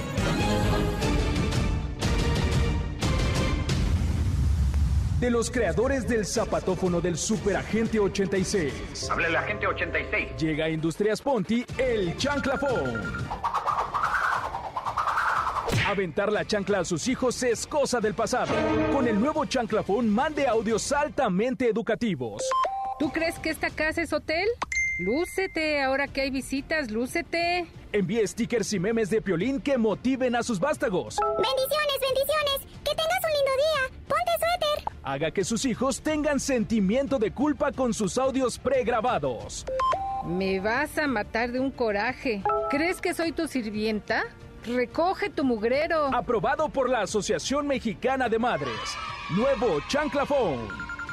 de los creadores del zapatófono del Superagente 86. Hable el agente 86. Llega a Industrias Ponti el Chanclafón Aventar la chancla a sus hijos es cosa del pasado. Con el nuevo chanclafón, mande audios altamente educativos. ¿Tú crees que esta casa es hotel? Lúcete, ahora que hay visitas, lúcete. Envíe stickers y memes de Piolín que motiven a sus vástagos. Bendiciones, bendiciones. Que tengas un lindo día. Ponte suéter. Haga que sus hijos tengan sentimiento de culpa con sus audios pregrabados. Me vas a matar de un coraje. ¿Crees que soy tu sirvienta? Recoge tu mugrero. Aprobado por la Asociación Mexicana de Madres. Nuevo Chanclafón.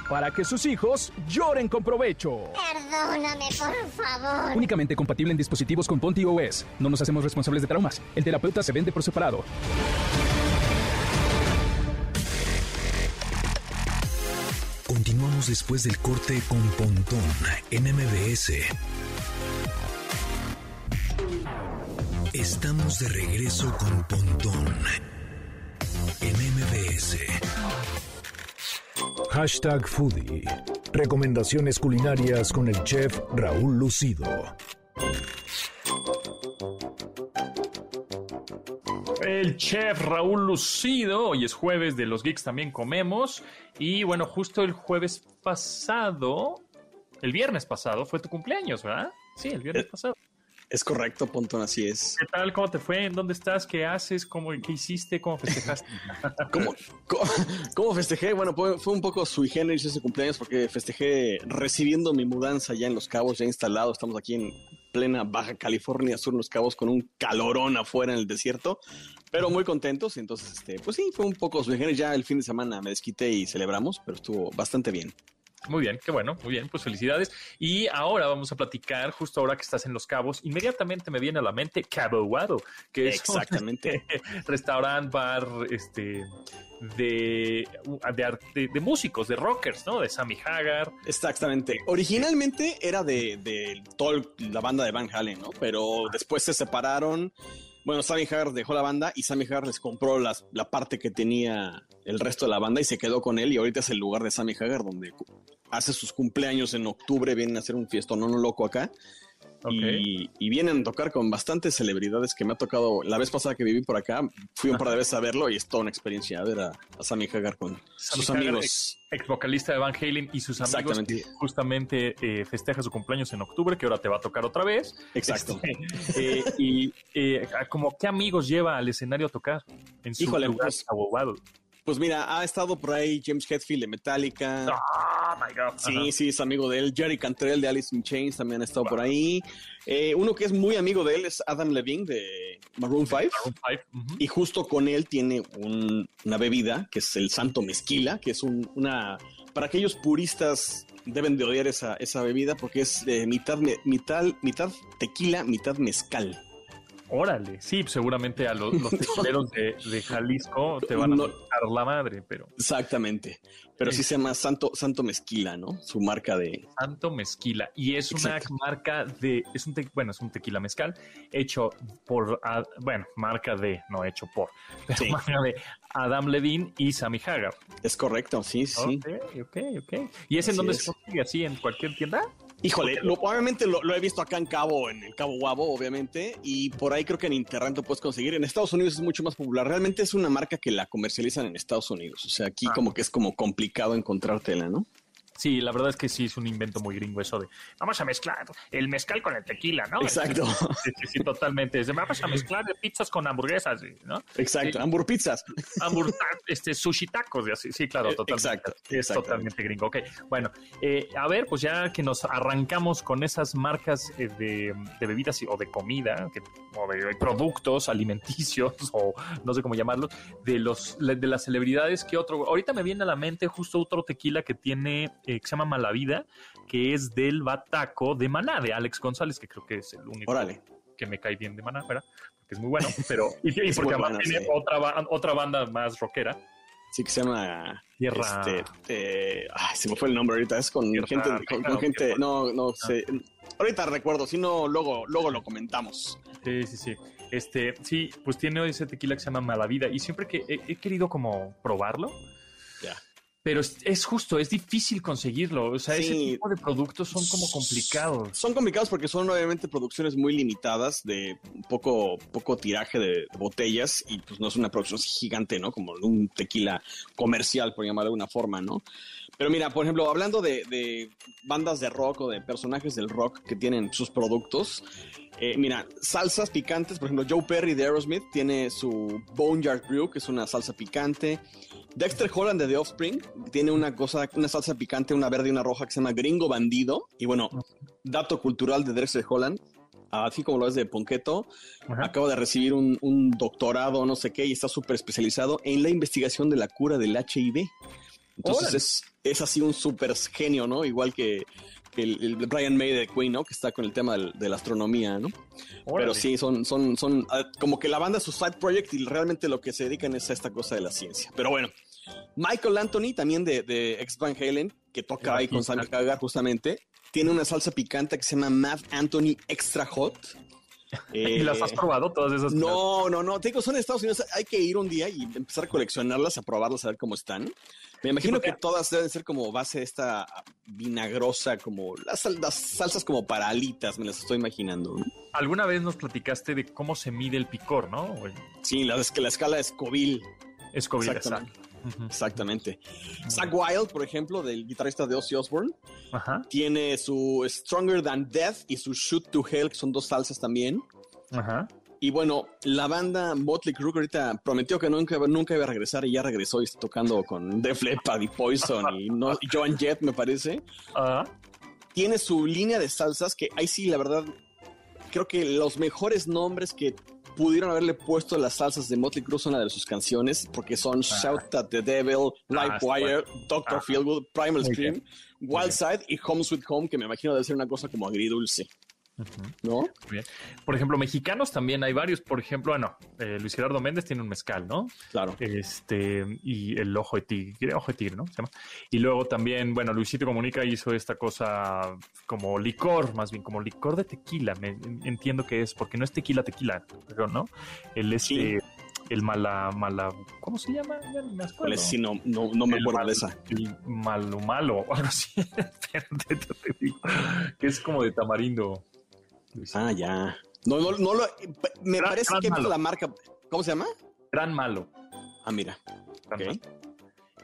Para que sus hijos lloren con provecho. Perdóname, por favor. Únicamente compatible en dispositivos con Ponti OS. No nos hacemos responsables de traumas. El terapeuta se vende por separado. Continuamos después del corte con Pontón en MBS. Estamos de regreso con Pontón en MBS. Hashtag Foodie. Recomendaciones culinarias con el chef Raúl Lucido. el chef Raúl Lucido. Hoy es jueves de los geeks también comemos. Y bueno, justo el jueves pasado, el viernes pasado, fue tu cumpleaños, ¿verdad? Sí, el viernes Eh, pasado. Es correcto, Pontón, así es. ¿Qué tal? ¿Cómo te fue? ¿En dónde estás? ¿Qué haces? ¿Cómo, ¿Qué hiciste? ¿Cómo festejaste? (laughs) ¿Cómo, cómo, cómo festejé? Bueno, fue, un poco sui generis ese cumpleaños porque festejé recibiendo mi mudanza ya en Los Cabos, ya instalado. Estamos aquí en plena Baja California Sur, en Los Cabos, con un calorón afuera en el desierto, pero muy contentos. Entonces, este, pues sí, fue un poco sui generis. Ya el fin de semana me desquité y celebramos, pero estuvo bastante bien. Muy bien, qué bueno, muy bien, pues felicidades. Y ahora vamos a platicar, justo ahora que estás en Los Cabos, inmediatamente me viene a la mente Cabo Guado, que es un, Exactamente. (laughs) restaurante, bar, este, de, de, de músicos, de rockers, ¿no? De Sammy Hagar. Exactamente. Originalmente era de, de toda la banda de Van Halen, ¿no? Pero después se separaron. Bueno, Sammy Hagar dejó la banda y Sammy Hagar les compró las- la parte que tenía el resto de la banda y se quedó con él. Y ahorita es el lugar de Sammy Hagar donde hace sus cumpleaños en octubre. Vienen a hacer un fiestón no loco acá. Y, y vienen a tocar con bastantes celebridades que me ha tocado. La vez pasada que viví por acá, fui un par de veces a verlo y es toda una experiencia ver a, a Sammy Hagar con Sammy sus Hagar, amigos. Ex vocalista de Van Halen y sus amigos Exactamente. que justamente eh, festeja su cumpleaños en octubre, que ahora te va a tocar otra vez. Exacto. Este, (laughs) eh, y eh, como qué amigos lleva al escenario a tocar en su Híjole, lugar pues- abogado. Pues mira, ha estado por ahí James Hetfield de Metallica. Oh my God. Sí, sí, es amigo de él. Jerry Cantrell de Alice in Chains también ha estado por ahí. Eh, uno que es muy amigo de él es Adam Levine de Maroon 5. Maroon. Y justo con él tiene un- una bebida que es el Santo Mezquila, que es un- una... Para aquellos puristas deben de odiar esa, esa bebida porque es de mitad, mitad, mitad tequila, mitad mezcal. Órale, sí, seguramente a los, los (laughs) tequileros de, de Jalisco te van a No. dar la madre, pero Exactamente. Pero sí se llama Santo, Santo Mezquila, ¿no? Su marca de... Santo Mezquila. Y es una marca de, es un, te- bueno, es un tequila mezcal hecho por, bueno, marca de, no hecho por, (laughs) pero Sí. marca de Adam Levine y Sammy Hagar. Es correcto, sí, sí. Ok, ok, ok. ¿Y es en donde es. se consigue así en cualquier tienda? Híjole, lo- obviamente lo, lo he visto acá en Cabo, en el Cabo Guabo, obviamente, y por ahí creo que en internet lo puedes conseguir. En Estados Unidos es mucho más popular. Realmente es una marca que la comercializan en Estados Unidos. O sea, aquí Ah. como que es como complicado encontrártela, ¿no? Sí, la verdad es que sí es un invento muy gringo eso de vamos a mezclar el mezcal con el tequila, ¿no? Exacto. Sí, sí, sí, totalmente. Es de, vamos a mezclar pizzas con hamburguesas, ¿no? Exacto. Sí. Hamburg Pizzas. Hambur- este, sushi tacos y así. Sí, claro, Eh, totalmente. exacto, exactamente. totalmente gringo. Ok, bueno, eh, a ver, pues ya que nos arrancamos con esas marcas eh, de, de bebidas o de comida, que- o de productos alimenticios, (laughs) o no sé cómo llamarlos, de los de las celebridades, que otro? Ahorita me viene a la mente justo otro tequila que tiene, eh, que se llama Malavida, que es del Bataco de Maná, de Alex González, que creo que es el único Órale. que me cae bien de Maná, ¿verdad? Porque es muy bueno, (laughs) pero y, y porque además bueno, tiene sí. otra, otra banda más rockera. Sí, que se llama... Tierra. Este, eh, ay, se me fue el nombre ahorita. Es con Tierra gente... Con, gente... Tierra- No, no sé. Ahorita recuerdo. Si no, luego, luego lo comentamos. Sí, sí, sí. Este, sí, pues tiene ese tequila que se llama Malavida y siempre que he, he querido como probarlo. Pero es, es justo, es difícil conseguirlo. O sea, ese tipo de productos son como complicados. Son complicados porque son obviamente producciones muy limitadas de poco, poco tiraje de botellas y pues no es una producción gigante, ¿no? Como un tequila comercial, por llamarlo de alguna forma, ¿no? Pero mira, por ejemplo, hablando de, de bandas de rock o de personajes del rock que tienen sus productos, eh, mira, salsas picantes, por ejemplo, Joe Perry de Aerosmith tiene su Boneyard Brew, que es una salsa picante. Dexter Holland de The Offspring tiene una cosa, una salsa picante, una verde y una roja que se llama Gringo Bandido. Y bueno, dato cultural de Dexter Holland, así como lo es de Ponqueto, Ajá. acaba de recibir un, un doctorado, no sé qué, y está súper especializado en la investigación de la cura del HIV. Entonces es, es así un súper genio, ¿no? Igual que, el, el Brian May de Queen, ¿no? Que está con el tema del- de la astronomía, ¿no? Pero sí, son, son, son ah, como que la banda es su side project y realmente lo que se dedican es a esta cosa de la ciencia. Pero bueno, Michael Anthony, también de, de ex Van Halen, que toca ahí con. Sammy Hagar justamente, tiene una salsa picante que se llama Matt Anthony Extra Hot. (laughs) ¿Y las has probado todas esas? No, no, no. Tengo, son de Estados Unidos. Hay que ir un día y empezar a coleccionarlas, a probarlas, a ver cómo están. Me imagino que todas deben ser como base de esta vinagrosa, como las, las salsas como para alitas, me las estoy imaginando. Alguna vez nos platicaste de cómo se mide el picor, ¿no? Sí, la, la escala es Scoville. Scoville, Exactamente. Exactamente. Zach Wild, por ejemplo, del guitarrista de Ozzy Osbourne, tiene su Stronger Than Death y su Shoot to Hell, que son dos salsas también. Ajá. Y bueno, la banda Motley Crue ahorita prometió que nunca, nunca iba a regresar y ya regresó y está tocando con Def Leppard y Poison y, no, y Joan Jett, me parece. Ajá. Tiene su línea de salsas que ahí sí, la verdad, creo que los mejores nombres que pudieron haberle puesto a las salsas de Motley Crue son la de sus canciones, porque son Shout at the Devil, Live Ah. Doctor Ah. Feelgood, Primal Scream. Wild Side y Home Sweet Home, que me imagino debe ser una cosa como agridulce. ¿No? Muy bien. Por ejemplo, mexicanos también hay varios. Por ejemplo, bueno, eh, Luis Gerardo Méndez tiene un mezcal, ¿no? Claro. Este, y el ojo de tigre, ojo de tigre, ¿no? Se llama. Y luego también, bueno, Luisito Comunica hizo esta cosa como licor, más bien como licor de tequila. Me, entiendo que es, porque no es tequila, tequila, pero no. El este, el mala, mala, ¿cómo se llama? Ya ni me acuerdo. Sí, no, no, no me El acuerdo mal- de esa. El malo, malo, (laughs) algo así. (laughs) Espérate, te- te digo. que es como de tamarindo. Ah, ya. No, no, no lo. Me Gran- parece gran que malo. la marca. ¿Cómo se llama? Gran malo. Ah, mira. Gran malo.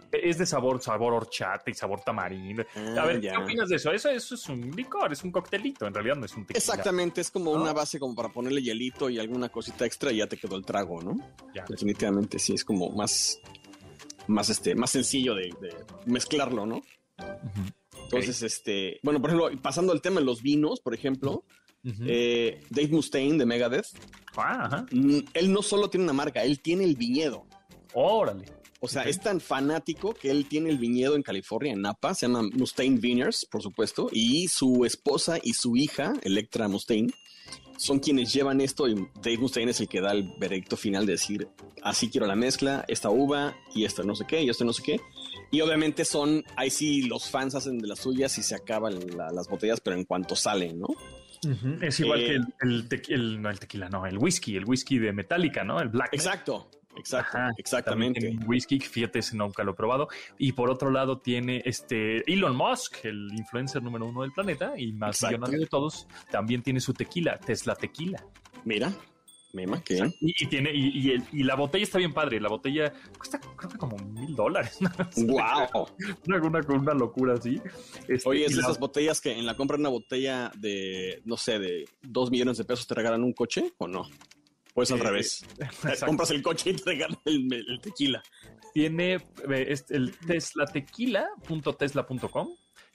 Es de sabor, sabor horchata y sabor tamarindo. Ah, a ver, ya. ¿qué opinas de eso? eso? Eso es un licor, es un coctelito, en realidad no es un tequila. Exactamente, es como ¿No? una base como para ponerle hielito y alguna cosita extra y ya te quedó el trago, ¿no? Ya. Definitivamente sí, es como más, más este, más sencillo de, de mezclarlo, ¿no? Entonces, este, bueno, por ejemplo, pasando al tema de los vinos, por ejemplo, Eh, Dave Mustaine de Megadeth, Ah, mm, él no solo tiene una marca, él tiene el viñedo. Órale. O sea, es tan fanático que él tiene el viñedo en California, en Napa, se llama Mustaine Vineyards, por supuesto, y su esposa y su hija, Electra Mustaine, son quienes llevan esto y Dave Mustaine es el que da el veredicto final de decir, así quiero la mezcla, esta uva y esta no sé qué y esto no sé qué. Y obviamente son, ahí sí los fans hacen de las suyas y se acaban la- las botellas, pero en cuanto salen, ¿no? Es igual Eh, que el, el, tequi- el- no el tequila, no, el whisky, el whisky de Metallica, ¿no? El Black. Exacto, exacto, Ajá, exactamente. whisky, fíjate, ese nunca lo he probado. Y por otro lado tiene este Elon Musk, el influencer número uno del planeta y más millonario de todos, también tiene su tequila, Tesla Tequila. Mira, Y, y tiene, y, y el- y la botella está bien padre. La botella cuesta creo que como mil dólares. (laughs) wow. Una, una, una locura así. Este, Oye, es de la- esas botellas que en la compra de una botella de, no sé, de dos millones de pesos te regalan un coche o no? O es al Eh, revés. (laughs) exacto. Compras el coche y te regalan el, el tequila. tiene eh, el teslatequila.tesla.com.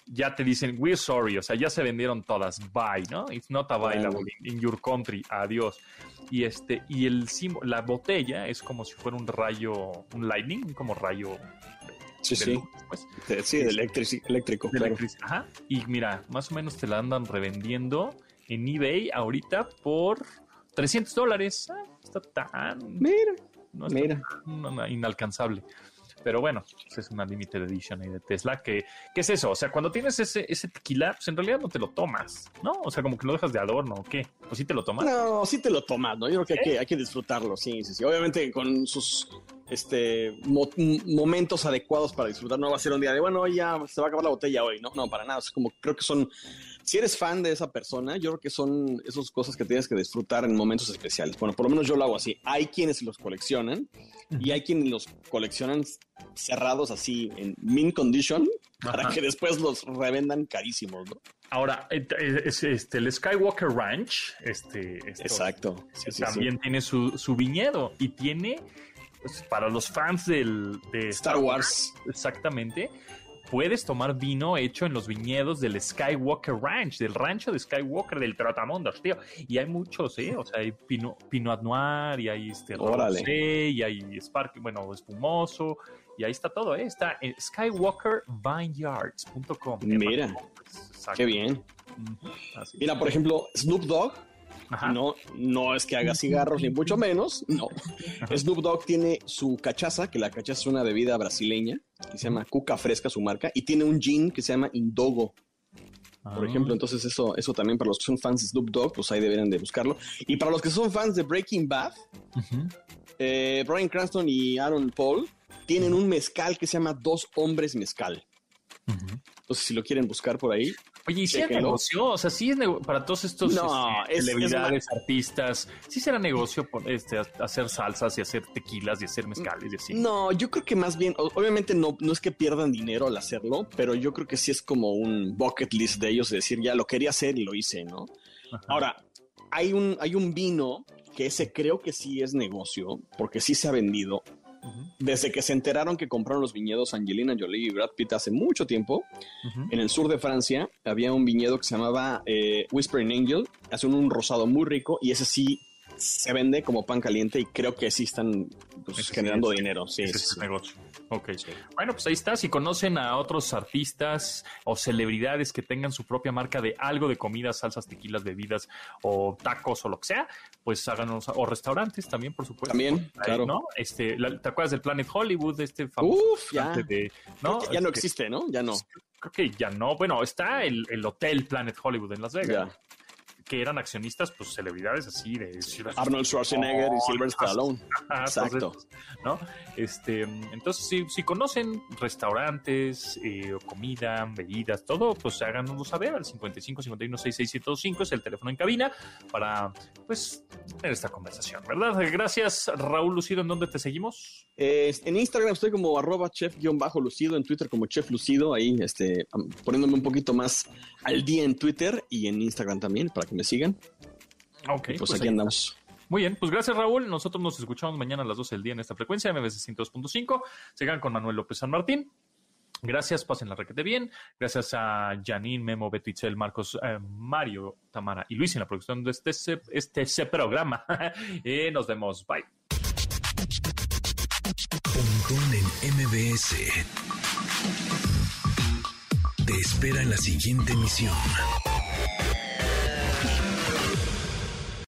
Ya te dicen, we're sorry, o sea, ya se vendieron todas, bye, ¿no? It's not available in, in your country, adiós. Y este, y el símbolo, la botella es como si fuera un rayo, un lightning, como rayo Sí, de sí. luz, pues. De- sí, de electrici- eléctrico, de claro. electric- Ajá. Y mira, más o menos te la andan revendiendo en eBay ahorita por 300 dólares. Ah, está tan. Mira, no está mira. tan, inalcanzable. Pero bueno, pues es una limited edition ahí de Tesla. que ¿Qué es eso? O sea, cuando tienes ese, ese tequila, pues en realidad no te lo tomas, ¿no? O sea, como que lo dejas de adorno o qué. ¿O sí te lo tomas? No, sí te lo tomas, ¿no? Yo creo que hay, que hay que disfrutarlo, sí, sí, sí. Obviamente con sus este mo- momentos adecuados para disfrutar. No va a ser un día de, bueno, ya se va a acabar la botella hoy, ¿no? No, para nada. Es como, creo que son, si eres fan de esa persona, yo creo que son esas cosas que tienes que disfrutar en momentos especiales. Bueno, por lo menos yo lo hago así. Hay quienes los coleccionan y hay quienes los coleccionan cerrados así en mint condition para Ajá. que después los revendan carísimos, ¿no? Ahora, eh, eh, es, este, el Skywalker Ranch, este, estos- Exacto. Sí, sí, sí. también tiene su, su viñedo y tiene, pues, para los fans del, de Star Wars. exactamente, puedes tomar vino hecho en los viñedos del Skywalker Ranch, del rancho de Skywalker, del Trotamundos, tío. Y hay muchos, ¿eh? O sea, hay Pinot, Pinot Noir y hay este rosé y hay Spark, bueno, espumoso. Y ahí está todo, ¿eh? Está en skywalkervineyards.com. Mira, qué bien. Mira, por ejemplo, Snoop Dogg Ajá. no, no es que haga cigarros, ni mucho menos. No. Snoop Dogg tiene su cachaza, que la cachaza es una bebida brasileña, que se llama Cuca Fresca, su marca, y tiene un gin que se llama Indogo. por Ah. ejemplo. Entonces eso, eso también para los que son fans de Snoop Dogg, pues ahí deberían de buscarlo. Y para los que son fans de Breaking Bad, eh, Brian Cranston y Aaron Paul tienen un mezcal que se llama Dos Hombres Mezcal. Entonces si lo quieren buscar por ahí. Oye, ¿y si es chéquenlo. negocio? O sea, sí es para todos estos No, este, es- es celebridades, artistas, sí será negocio por, este, hacer salsas y hacer tequilas y hacer mezcales y así. No, yo creo que más bien, obviamente no, no es que pierdan dinero al hacerlo, pero yo creo que sí es como un bucket list de ellos, de decir, ya lo quería hacer y lo hice, ¿no? Ahora, hay un, hay un vino que ese creo que sí es negocio, porque sí se ha vendido. Desde que se enteraron que compraron los viñedos Angelina Jolie y Brad Pitt hace mucho tiempo, en el sur de Francia había un viñedo que se llamaba eh, Whispering Angel, hacen un rosado muy rico y ese sí se vende como pan caliente y creo que sí están pues, sí generando es- dinero. Sí, ese es negocio. Ok. Bueno, pues ahí está. Si conocen a otros artistas o celebridades que tengan su propia marca de algo de comida, salsas, tequilas, bebidas o tacos o lo que sea, pues háganos. O restaurantes también, por supuesto. También, Ahí, claro. ¿no? Este, la- ¿Te acuerdas del Planet Hollywood? Este famoso. Uf, ya. de- ¿no? Ya no Este, existe, ¿no? Ya no. Creo que ya no. Bueno, está el, el Hotel Planet Hollywood en Las Vegas. Ya. Que eran accionistas, pues celebridades así de Arnold Schwarzenegger y Sylvester Stallone. (laughs) Ajá, Exacto. entonces, ¿no? Este, entonces, si, si conocen restaurantes, eh, comida, bebidas, todo, pues háganoslo saber al 55 51 66 es el teléfono en cabina para, pues, tener esta conversación, ¿verdad? Gracias, Raúl Lucido. ¿En dónde te seguimos? Eh, en Instagram estoy como arroba chef-lucido, en Twitter como chef lucido, ahí este, poniéndome un poquito más al día en Twitter y en Instagram también para que me sigan. Ok, Y pues, pues aquí andamos. Muy bien, pues gracias Raúl. Nosotros nos escuchamos mañana a las 12 del día en esta frecuencia, MBC 102.5. Sigan con Manuel López San Martín. Gracias, pasen la requete bien. Gracias a Janine, Memo, Beto Itzel, Marcos, eh, Mario, Tamara y Luis en la producción de este, este, este programa. y (laughs) nos vemos. Bye. Pontón en MBS. Te espera en la siguiente emisión.